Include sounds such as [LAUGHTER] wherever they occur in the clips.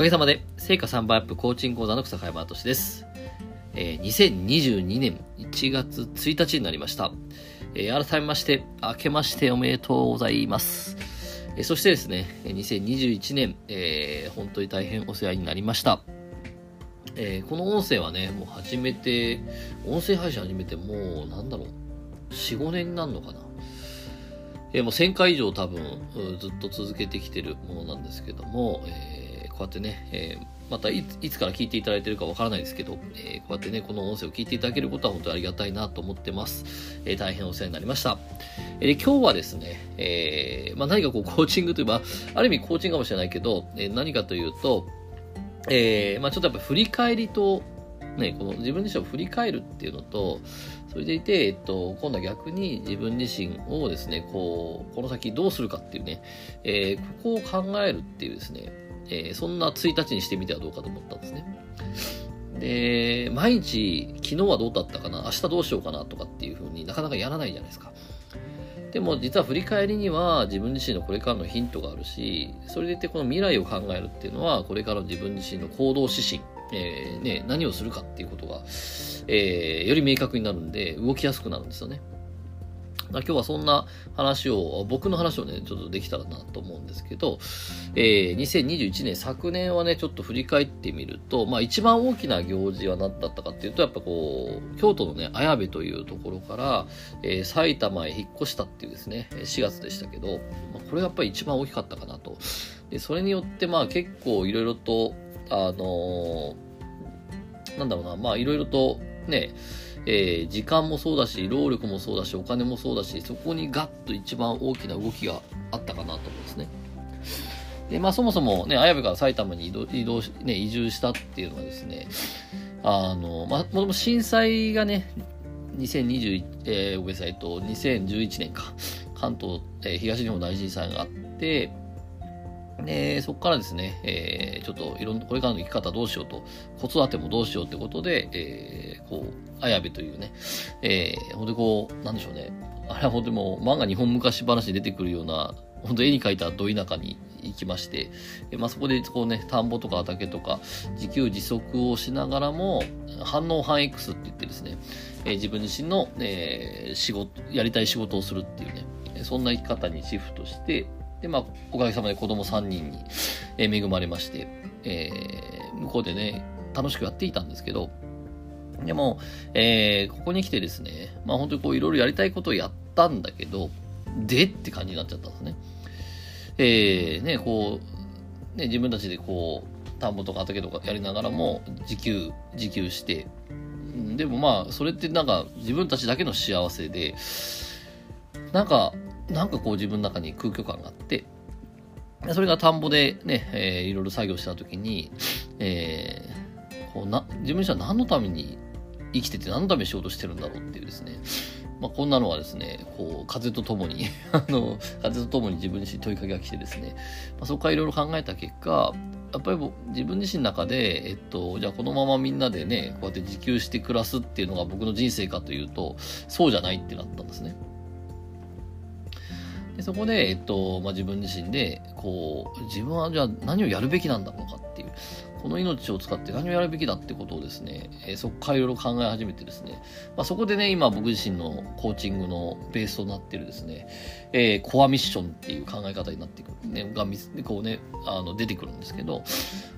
かげさまで、成果3倍アップコーチング講座の草加山敏です。えー、2022年1月1日になりました。えー、改めまして、明けましておめでとうございます。えー、そしてですね、2021年、えー、本当に大変お世話になりました。えー、この音声はね、もう始めて、音声配信始めてもう、なんだろう、4、5年になるのかな。えー、もう1000回以上多分、ずっと続けてきてるものなんですけども、えー、うやってね、えー、またいつから聞いていただいてるかわからないですけど、えー、こうやってね、この音声を聞いていただけることは本当にありがたいなと思ってます。えー、大変お世話になりました。えー、今日はですね、え、まあ、何かこうコーチングといえば、ある意味コーチングかもしれないけど、え、何かというと、え、まあ、ちょっとやっぱ振り返りと、ね、この自分自身を振り返るっていうのと、それでいて、えっと、今度は逆に自分自身をですね、こう、この先どうするかっていうね、えー、ここを考えるっていうですね、えー、そんな1日にしてみてはどうかと思ったんですね。で、毎日、昨日はどうだったかな、明日どうしようかなとかっていうふうになかなかやらないじゃないですか。でも実は振り返りには自分自身のこれからのヒントがあるし、それでいてこの未来を考えるっていうのは、これからの自分自身の行動指針、えー、ね、何をするかっていうことが、えー、より明確になるんで、動きやすくなるんですよね。今日はそんな話を、僕の話をね、ちょっとできたらなと思うんですけど、えー、2021年、昨年はね、ちょっと振り返ってみると、まあ一番大きな行事は何だったかっていうと、やっぱこう、京都のね、綾部というところから、えー、埼玉へ引っ越したっていうですね、4月でしたけど、まあ、これがやっぱり一番大きかったかなと。で、それによってまあ結構いろいろと、あのー、なんだろうな、まあいろいろとね、えー、時間もそうだし、労力もそうだし、お金もそうだし、そこにガッと一番大きな動きがあったかなと思うんですね。で、まあそもそもね、綾部が埼玉に移動、移動ね、移住したっていうのはですね、あの、まあ、もともと震災がね、2021、えー、ごめんなさい、と、2011年か、関東、えー、東日本大震災があって、で、そこからですね、えー、ちょっといろんな、これからの生き方どうしようと、子育てもどうしようってことで、えー、こう、綾部というね、えー、ほんでこう、なんでしょうね、あれは本当にもう漫画日本昔話に出てくるような、本当絵に描いたど田舎に行きまして、えまあ、そこでこうね、田んぼとか畑とか、自給自足をしながらも、反応反 X って言ってですね、えー、自分自身の、えー、仕事、やりたい仕事をするっていうね、そんな生き方にシフトして、で、まあ、おかげさまで子供3人に、恵まれまして、えー、向こうでね、楽しくやっていたんですけど、でも、えー、ここに来てですね、まあ本当にこういろいろやりたいことをやったんだけど、でって感じになっちゃったんですね。えー、ね、こう、ね、自分たちでこう、田んぼとか畑とかやりながらも、自給、自給して、でもまあ、それってなんか自分たちだけの幸せで、なんか、なんかこう自分の中に空虚感があって、それが田んぼでね、えー、いろいろ作業した時に、えー、こうな、自分自身は何のために生きてて何のために仕事してるんだろうっていうですね、まあ、こんなのはですね、こう、風とともに [LAUGHS] あの、風とともに自分自身問いかけが来てですね、まあ、そこからいろいろ考えた結果、やっぱり自分自身の中で、えっと、じゃあこのままみんなでね、こうやって自給して暮らすっていうのが僕の人生かというと、そうじゃないってなったんですね。でそこで、えっと、まあ、自分自身で、こう、自分はじゃあ何をやるべきなんだろうかっていう、この命を使って何をやるべきだってことをですね、えー、そこからいろいろ考え始めてですね、まあ、そこでね、今僕自身のコーチングのベースとなってるですね、えー、コアミッションっていう考え方になっていく、ね、が、こうね、あの、出てくるんですけど、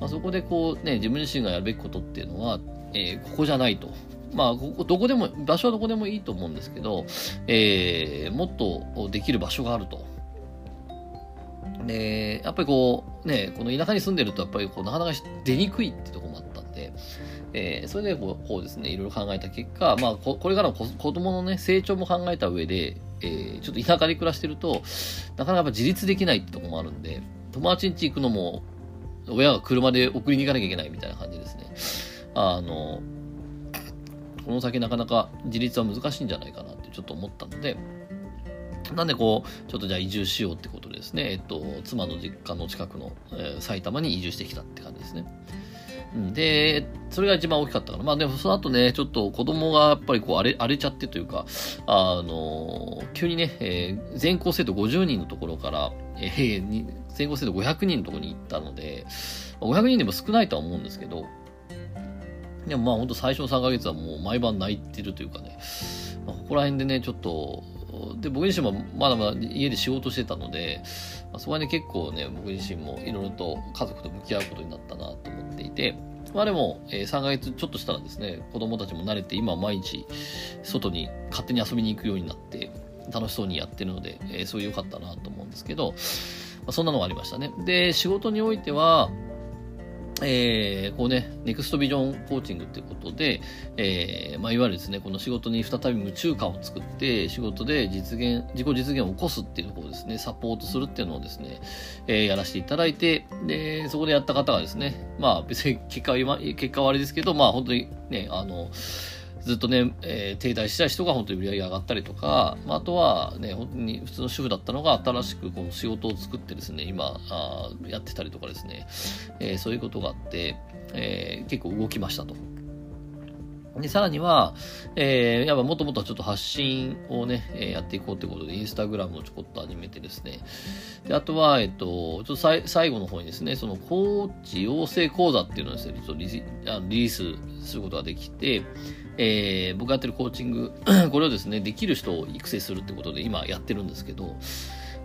まあ、そこでこうね、自分自身がやるべきことっていうのは、えー、ここじゃないと。まあ、ここ、どこでも、場所はどこでもいいと思うんですけど、えー、もっとできる場所があると。で、やっぱりこう、ね、この田舎に住んでると、やっぱりこう、なかなか出にくいってとこもあったんで、えー、それでこうこうですね、いろいろ考えた結果、まあこ、これからの子供のね、成長も考えた上で、えー、ちょっと田舎に暮らしてると、なかなか自立できないってとこもあるんで、友達ん家行くのも、親が車で送りに行かなきゃいけないみたいな感じですね。あの、この先なかなか自立は難しいんじゃないかなってちょっと思ったので、なんでこう、ちょっとじゃあ移住しようってことですね、えっと、妻の実家の近くの、えー、埼玉に移住してきたって感じですね。で、それが一番大きかったかな。まあでもその後ね、ちょっと子供がやっぱりこう荒れ荒れちゃってというか、あの、急にね、えー、全校生徒50人のところから、えー、全校生徒500人のところに行ったので、500人でも少ないとは思うんですけど、でもまあ本当最初の3ヶ月はもう毎晩泣いてるというかね、まあ、ここら辺でね、ちょっと、で、僕自身もまだまだ家で仕事してたので、まあ、そこはね、結構ね、僕自身もいろいろと家族と向き合うことになったなと思っていて、まあでも、えー、3ヶ月ちょっとしたらですね、子供たちも慣れて、今毎日外に勝手に遊びに行くようになって、楽しそうにやってるので、えー、そういう良かったなと思うんですけど、まあ、そんなのがありましたね。で、仕事においては、えー、こうね、ネクストビジョンコーチングっていうことで、えー、まあ、いわゆるですね、この仕事に再び夢中感を作って、仕事で実現、自己実現を起こすっていうところをですね、サポートするっていうのをですね、えー、やらせていただいて、で、そこでやった方がですね、まあ、別に結果は、結果はあれですけど、まあ、本当にね、あの、ずっとね、えー、停滞した人が本当に売り上げ上がったりとか、まあ、あとはね、本当に普通の主婦だったのが新しくこの仕事を作ってですね、今、あやってたりとかですね、えー、そういうことがあって、えー、結構動きましたと。で、さらには、えー、やっぱもともとはちょっと発信をね、えー、やっていこうということで、インスタグラムをちょこっと始めてですね。で、あとは、えっと、ちょっとさい最後の方にですね、そのコーチ養成講座っていうのをですね、ちょっとリリリースすることができて、えー、僕がやってるコーチング、[CLEARS THROAT] これをですね、できる人を育成するってことで今やってるんですけど、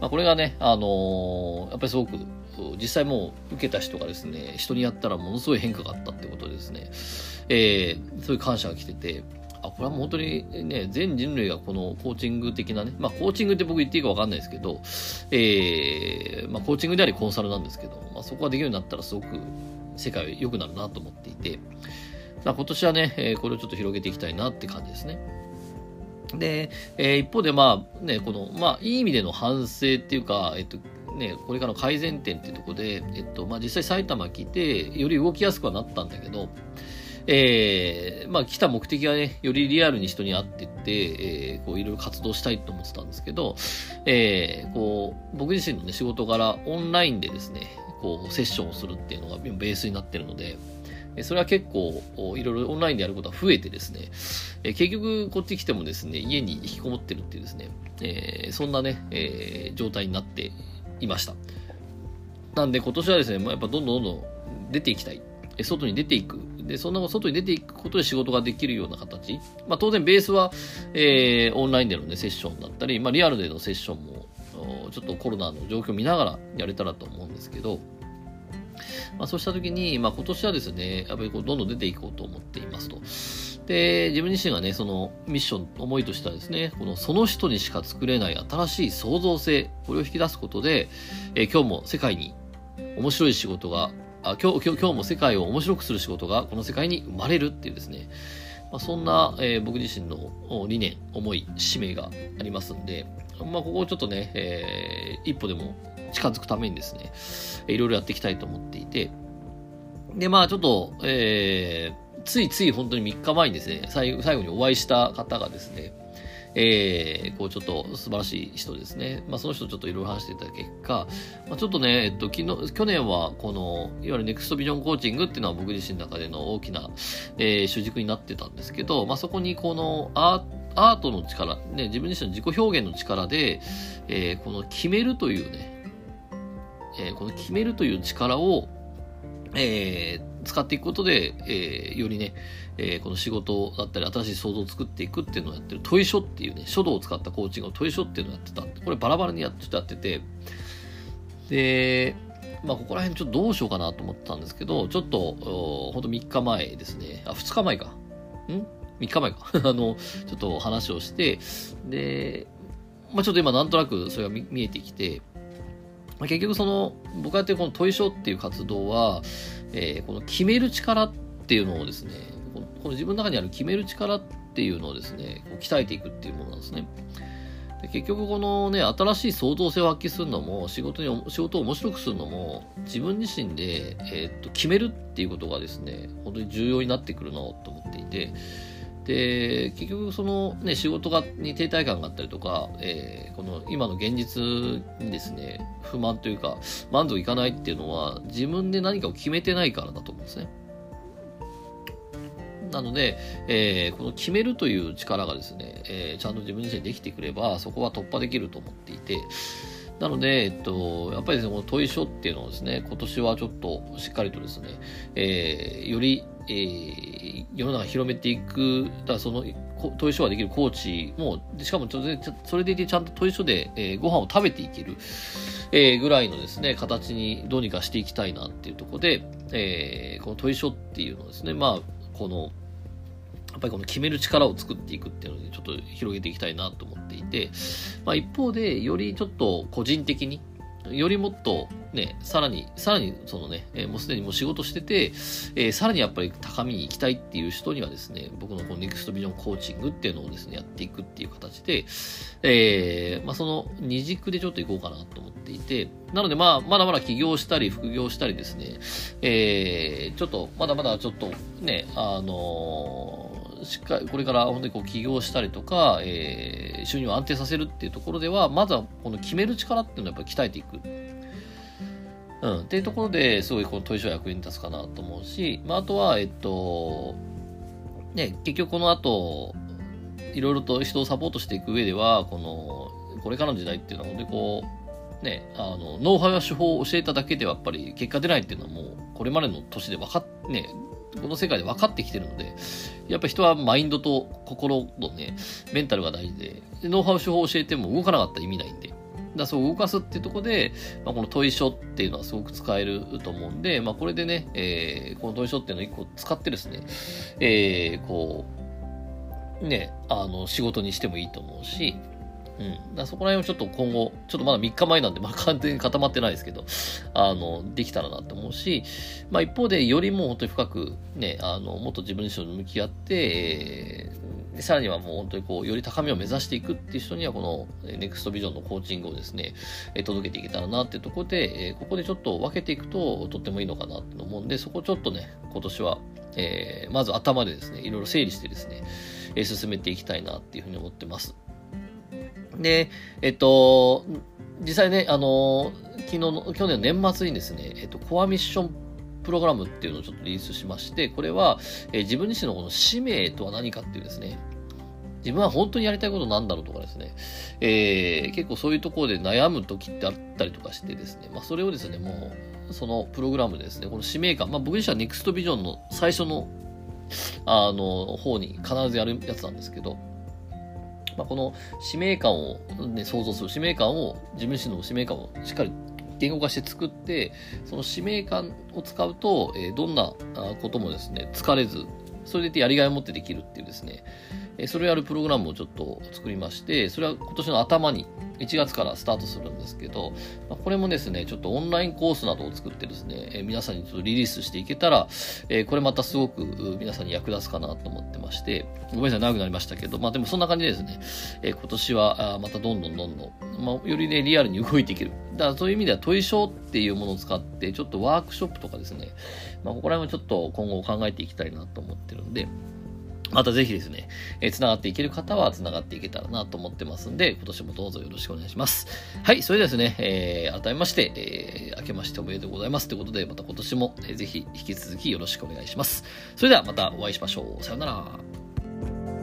まあ、これがね、あのー、やっぱりすごく、実際もう受けた人がですね、人にやったらものすごい変化があったってことでですね、えー、そういう感謝が来てて、あ、これはもう本当にね、全人類がこのコーチング的なね、まあコーチングって僕言っていいかわかんないですけど、えー、まあコーチングでありコンサルなんですけど、まあそこができるようになったらすごく世界は良くなるなと思っていて、今年はね、え、これをちょっと広げていきたいなって感じですね。で、えー、一方で、まあ、ね、この、まあ、いい意味での反省っていうか、えっと、ね、これからの改善点っていうところで、えっと、まあ、実際埼玉来て、より動きやすくはなったんだけど、えー、まあ、来た目的はね、よりリアルに人に会ってって、えー、こう、いろいろ活動したいと思ってたんですけど、えー、こう、僕自身のね、仕事柄、オンラインでですね、こう、セッションをするっていうのがベースになってるので、それは結構、いろいろオンラインでやることは増えてですね、え結局こっち来てもですね、家に引きこもってるっていうですね、えそんなね、え状態になっていました。なんで今年はですね、やっぱどんどんどんどん出ていきたい。外に出ていく。で、そんな外に出ていくことで仕事ができるような形。まあ当然ベースは、えー、オンラインでのね、セッションだったり、まあリアルでのセッションも、ちょっとコロナの状況を見ながらやれたらと思うんですけど、まあ、そうした時に、まあ、今年はですね、やっぱりこうどんどん出ていこうと思っていますと。で、自分自身がね、そのミッション、思いとしてはですね、このその人にしか作れない新しい創造性、これを引き出すことで、えー、今日も世界に面白い仕事が、あ今日今日も世界を面白くする仕事がこの世界に生まれるっていうですね、まあ、そんな、えー、僕自身の理念、思い、使命がありますんで、まあ、ここをちょっとね、えー、一歩でも近づくためにですね、いろいろやっていきたいと思っていて、で、まあちょっと、えー、ついつい本当に3日前にですね、最後にお会いした方がですね、えー、こうちょっと素晴らしい人ですね。まあその人ちょっといろいろ話していた結果、まあ、ちょっとね、えっと、昨日、去年はこの、いわゆるネクストビジョンコーチングっていうのは僕自身の中での大きな、えー、主軸になってたんですけど、まあそこにこのアーアートの力、ね、自分自身の自己表現の力で、えー、この決めるというね、えー、この決めるという力を、えー、使っていくことで、えー、よりね、えー、この仕事だったり新しい想像を作っていくっていうのをやってる、問い書っていうね、書道を使ったコーチングを問い書っていうのをやってた。これバラバラにやってやってて、で、まあ、ここら辺ちょっとどうしようかなと思ったんですけど、ちょっと、ほんと3日前ですね。あ、2日前か。ん？?3 日前か。[LAUGHS] あの、ちょっと話をして、で、まあ、ちょっと今なんとなくそれが見えてきて、まあ、結局その、僕がやってるこの問い書っていう活動は、えー、この決める力っていうのをですね、このこの自分の中にある決める力っていうのをですね、こう鍛えていくっていうものなんですね。で結局このね、新しい創造性を発揮するのも、仕事に、仕事を面白くするのも、自分自身で、えー、っと、決めるっていうことがですね、本当に重要になってくるなと思っていて、で、結局そのね、仕事がに停滞感があったりとか、えー、この今の現実にですね、不満というか、満足いかないっていうのは、自分で何かを決めてないからだと思うんですね。なので、えー、この決めるという力がですね、えー、ちゃんと自分自身できてくれば、そこは突破できると思っていて、なので、えっと、やっぱりですね、この問い書っていうのをですね、今年はちょっとしっかりとですね、えー、より、えー、世の中広めていく、だからその、問い書ができるコーチも、しかも、それでいてちゃんと問い書で、えー、ご飯を食べていける、えー、ぐらいのですね、形にどうにかしていきたいなっていうところで、えー、この問い書っていうのをですね、まあ、この、やっぱりこの決める力を作っていくっていうので、ちょっと広げていきたいなと思っていて、まあ一方で、よりちょっと個人的に、よりもっとね、さらに、さらにそのね、えー、もうすでにもう仕事してて、えー、さらにやっぱり高みに行きたいっていう人にはですね、僕のこのネクストビジョンコーチングっていうのをですね、やっていくっていう形で、えー、まあその二軸でちょっと行こうかなと思っていて、なのでまあ、まだまだ起業したり副業したりですね、えー、ちょっと、まだまだちょっとね、あのーしっかり、これから本当にこう起業したりとか、えー、収入を安定させるっていうところでは、まずはこの決める力っていうのをやっぱり鍛えていく。うん。っていうところですごいこの問い書は役に立つかなと思うし、まあ、あとは、えっと、ね、結局この後、いろいろと人をサポートしていく上では、この、これからの時代っていうのは本当にこう、ね、あの、ノウハウや手法を教えただけではやっぱり結果出ないっていうのはもう、これまでの年で分かっ、ね、この世界で分かってきてるので、やっぱ人はマインドと心とね、メンタルが大事で、ノウハウ手法を教えても動かなかったら意味ないんで。だそう動かすっていうとこで、まあ、この問い書っていうのはすごく使えると思うんで、まあ、これでね、えー、この問い書っていうのを一個使ってですね、えー、こう、ね、あの、仕事にしてもいいと思うし、うん。だそこら辺をちょっと今後、ちょっとまだ3日前なんで、まあ完全に固まってないですけど、あの、できたらなと思うし、まあ一方でよりも本当に深くね、あの、もっと自分自身に向き合って、えー、さらにはもう本当にこう、より高みを目指していくっていう人には、この、ネクストビジョンのコーチングをですね、え届けていけたらなっていうところで、えここでちょっと分けていくと、とってもいいのかなと思うんで、そこちょっとね、今年は、えー、まず頭でですね、いろいろ整理してですね、え進めていきたいなっていうふうに思ってます。で、えっと、実際ね、あの、昨日の、去年の年末にですね、えっと、コアミッションプログラムっていうのをちょっとリリースしまして、これは、えー、自分自身のこの使命とは何かっていうですね、自分は本当にやりたいことなんだろうとかですね、えー、結構そういうところで悩む時ってあったりとかしてですね、まあそれをですね、もう、そのプログラムでですね、この使命感、まあ僕自身はネクストビジョンの最初の、あの、方に必ずやるやつなんですけど、まあ、この使命感を、ね、想像する使命感を、自分自身の使命感をしっかり言語化して作って、その使命感を使うと、えー、どんなこともですね、疲れず、それでやりがいを持ってできるっていうですね、えそれをやるプログラムをちょっと作りまして、それは今年の頭に1月からスタートするんですけど、これもですね、ちょっとオンラインコースなどを作ってですね、え皆さんにちょっとリリースしていけたら、えこれまたすごく皆さんに役立つかなと思ってまして、ごめんなさい、長くなりましたけど、まあでもそんな感じでですね、え今年はまたどんどんどんどん、まあ、よりね、リアルに動いていける。だからそういう意味では問い書っていうものを使って、ちょっとワークショップとかですね、まあ、ここら辺もちょっと今後考えていきたいなと思ってるんで、またぜひですね、えー、繋がっていける方は繋がっていけたらなと思ってますんで、今年もどうぞよろしくお願いします。はい、それではですね、えー、改めまして、えー、明けましておめでとうございますということで、また今年も、えー、ぜひ引き続きよろしくお願いします。それではまたお会いしましょう。さようなら。